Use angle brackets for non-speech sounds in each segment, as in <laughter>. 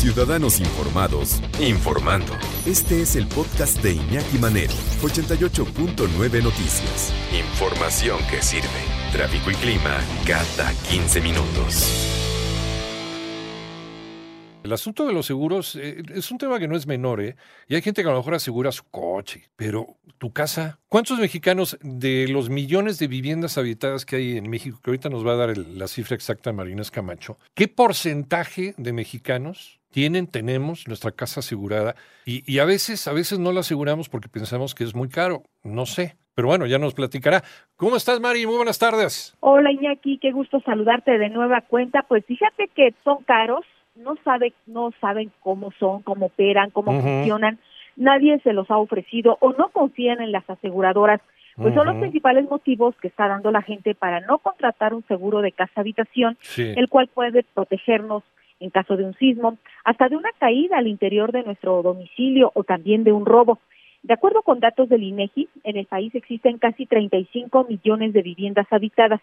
Ciudadanos Informados, informando. Este es el podcast de Iñaki Manero, 88.9 Noticias. Información que sirve. Tráfico y clima cada 15 minutos. El asunto de los seguros eh, es un tema que no es menor, ¿eh? Y hay gente que a lo mejor asegura su coche, pero tu casa. ¿Cuántos mexicanos de los millones de viviendas habitadas que hay en México, que ahorita nos va a dar la cifra exacta Marina Camacho, qué porcentaje de mexicanos tienen, tenemos nuestra casa asegurada? Y, y a veces, a veces no la aseguramos porque pensamos que es muy caro, no sé. Pero bueno, ya nos platicará. ¿Cómo estás, Mari? Muy buenas tardes. Hola, Iñaki, qué gusto saludarte de nueva cuenta. Pues fíjate que son caros, no sabe, no saben cómo son, cómo operan, cómo funcionan. Nadie se los ha ofrecido o no confían en las aseguradoras. Pues son los principales motivos que está dando la gente para no contratar un seguro de casa habitación, Sí. el cual puede protegernos en caso de un sismo, hasta de una caída al interior de nuestro domicilio o también de un robo. De acuerdo con datos del INEGI, en el país existen casi 35 millones de viviendas habitadas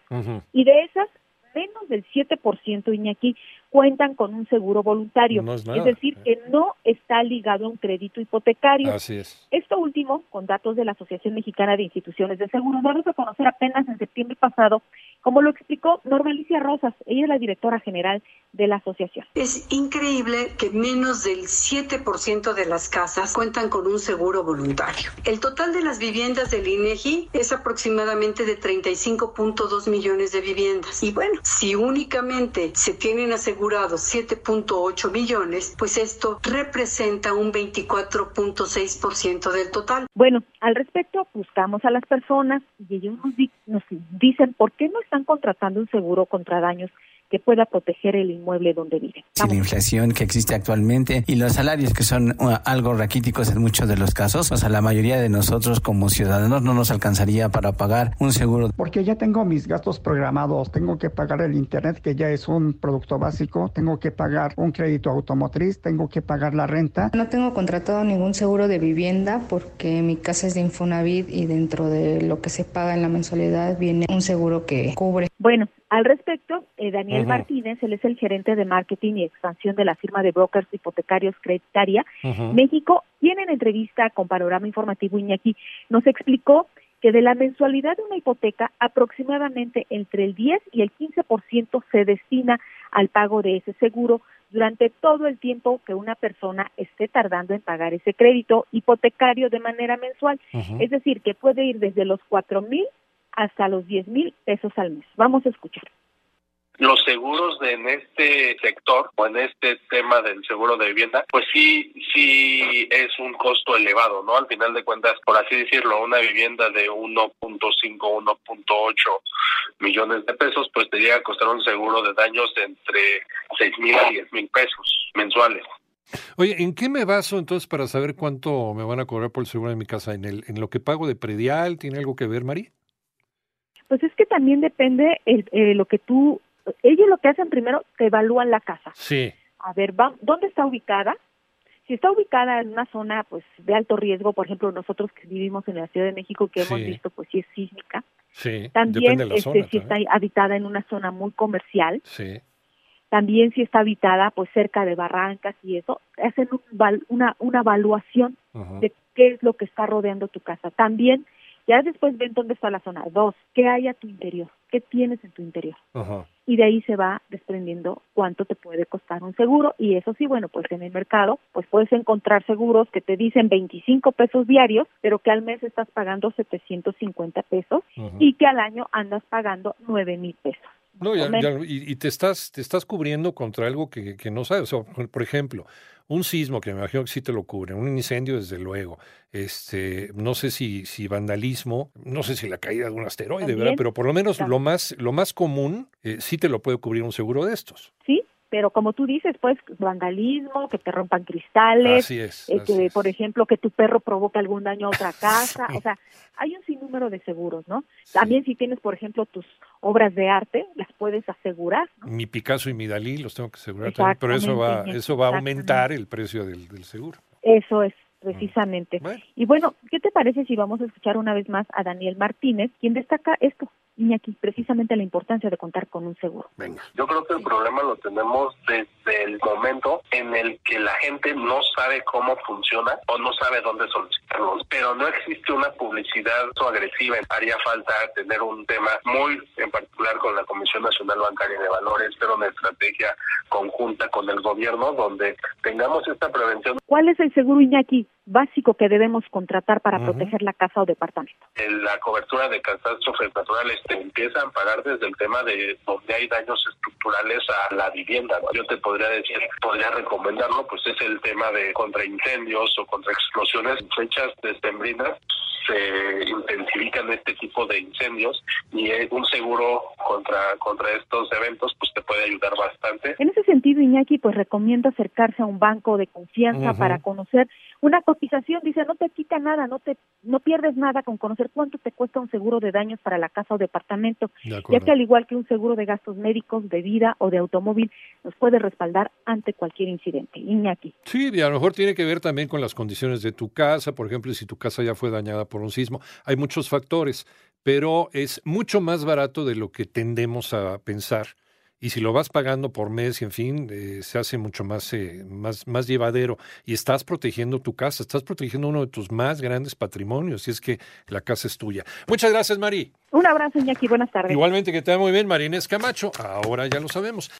y de esas menos del 7% Iñaki cuentan con un seguro voluntario, No es decir, ¿eh? que no está ligado a un crédito hipotecario. Así es. Esto último, con datos de la Asociación Mexicana de Instituciones de Seguros, damos a conocer apenas en septiembre pasado, como lo explicó Normalicia Rosas, ella es la directora general de la asociación. Es increíble que menos del 7% de las casas cuentan con un seguro voluntario. El total de las viviendas del INEGI es aproximadamente de 35.2 millones de viviendas. Y bueno, si únicamente se tienen asegurados 7.8 millones, pues esto representa un 24.6% del total. Bueno, al respecto, buscamos a las personas y ellos nos, di- nos dicen por qué no están contratando un seguro contra daños que pueda proteger el inmueble donde viven. Si la inflación que existe actualmente y los salarios que son uh, algo raquíticos en muchos de los casos, o sea, la mayoría de nosotros como ciudadanos no nos alcanzaría para pagar un seguro. Porque ya tengo mis gastos programados, tengo que pagar el internet, que ya es un producto básico, tengo que pagar un crédito automotriz, tengo que pagar la renta. No tengo contratado ningún seguro de vivienda porque mi casa es de Infonavit y dentro de lo que se paga en la mensualidad viene un seguro que cubre. Bueno, al respecto, eh, Daniel. Martínez, él es el gerente de marketing y expansión de la firma de brokers hipotecarios Creditaria. México, quien en entrevista con Panorama Informativo Iñaki nos explicó que de la mensualidad de una hipoteca, aproximadamente entre el 10 y el 15% se destina al pago de ese seguro durante todo el tiempo que una persona esté tardando en pagar ese crédito hipotecario de manera mensual. Es decir, que puede ir desde los cuatro mil hasta los 10 mil pesos al mes. Vamos a escuchar. los seguros de- en este sector o en este tema del seguro de vivienda, pues sí, sí es un costo elevado, ¿no? Al final de cuentas, por así decirlo, una vivienda de 1.5, 1.8 millones de pesos, pues te llega a costar un seguro de daños de entre 6 mil a 10 mil pesos mensuales. Oye, ¿en qué me baso entonces para saber cuánto me van a cobrar por el seguro de mi casa? ¿En, el, en lo que pago de predial? ¿Tiene algo que ver, Mari? Pues es que también depende el, eh, lo que tú, ellos lo que hacen primero, te evalúan la casa. Sí. A ver, va, ¿dónde está ubicada? Si está ubicada en una zona pues de alto riesgo, por ejemplo, nosotros que vivimos en la Ciudad de México, que hemos visto pues si es sísmica, Sí. también Depende de la este, zona. si está habitada en una zona muy comercial, Sí. también si está habitada pues cerca de barrancas y eso, hacen un una, una evaluación de qué es lo que está rodeando tu casa. También, ya después ven dónde está la zona. Dos, qué hay a tu interior, qué tienes en tu interior. Ajá. Y de ahí se va desprendiendo cuánto te puede costar un seguro. Y eso sí, bueno, pues en el mercado, pues puedes encontrar seguros que te dicen 25 pesos diarios, pero que al mes estás pagando 750 pesos y que al año andas pagando 9 mil pesos. No, ya- y, y te estás te estás cubriendo contra algo que, que no sabes. O sea, por- ejemplo, un sismo que me imagino que sí te lo cubre, un incendio desde luego, este, no sé si si vandalismo, no sé si la caída de un asteroide, ¿verdad? También. Pero por lo menos También. lo más lo más común eh, sí te lo puede cubrir un seguro de estos. ¿Sí? Pero como tú dices, pues vandalismo, que te rompan cristales, Así es. eh, así que, es. por ejemplo, que tu perro provoque algún daño a otra <laughs> casa, o sea, hay un sinnúmero de seguros, ¿no? También si tienes, por ejemplo, tus obras de arte, las puedes asegurar, ¿no? Mi Picasso y mi Dalí los tengo que asegurar también, pero eso va eso va a aumentar el precio del, del seguro. Eso es, precisamente. Bueno, Y bueno, ¿qué te parece si vamos a escuchar una vez más a Daniel Martínez, quien destaca esto, Iñaki, precisamente la importancia de contar con un seguro? venga. Yo creo que el problema lo tenemos desde el momento en el que gente no sabe cómo funciona o no sabe dónde solicitarlos, pero no existe una publicidad agresiva. Haría falta tener un tema muy en particular con la Comisión Nacional Bancaria de Valores, pero una estrategia conjunta con el gobierno donde tengamos esta prevención. ¿Cuál es el seguro Iñaki básico que debemos contratar para proteger la casa o departamento? La cobertura de catástrofes naturales te empieza a amparar desde el tema de donde hay daños estructurales a la vivienda. Yo te podría decir, podría recomendarlo, pues es el tema de contra incendios o contra explosiones, fechas decembrinas se intensifican este tipo de incendios y un seguro contra contra estos eventos pues te puede ayudar bastante. En ese sentido, Iñaki, pues recomiendo acercarse a un banco de confianza para conocer una cotización, dice, no te quita nada, no te no pierdes nada con conocer cuánto te cuesta un seguro de daños para la casa o departamento, ya que al igual que un seguro de gastos médicos, de vida o de automóvil, nos puede respaldar ante cualquier incidente. Iñaki. Sí, y a lo mejor tiene que ver también con las condiciones de tu casa, por ejemplo, si tu casa ya fue dañada por un sismo. Hay muchos factores, pero es mucho más barato de lo que tendemos a pensar y si lo vas pagando por mes y en fin, eh, se hace mucho más, eh, más, más llevadero y estás protegiendo tu casa, estás protegiendo uno de tus más grandes patrimonios, y es que la casa es tuya. Muchas gracias, Mari. Un abrazo, Iñaki, buenas tardes. Igualmente que te va muy bien, Marines Camacho, ahora ya lo sabemos.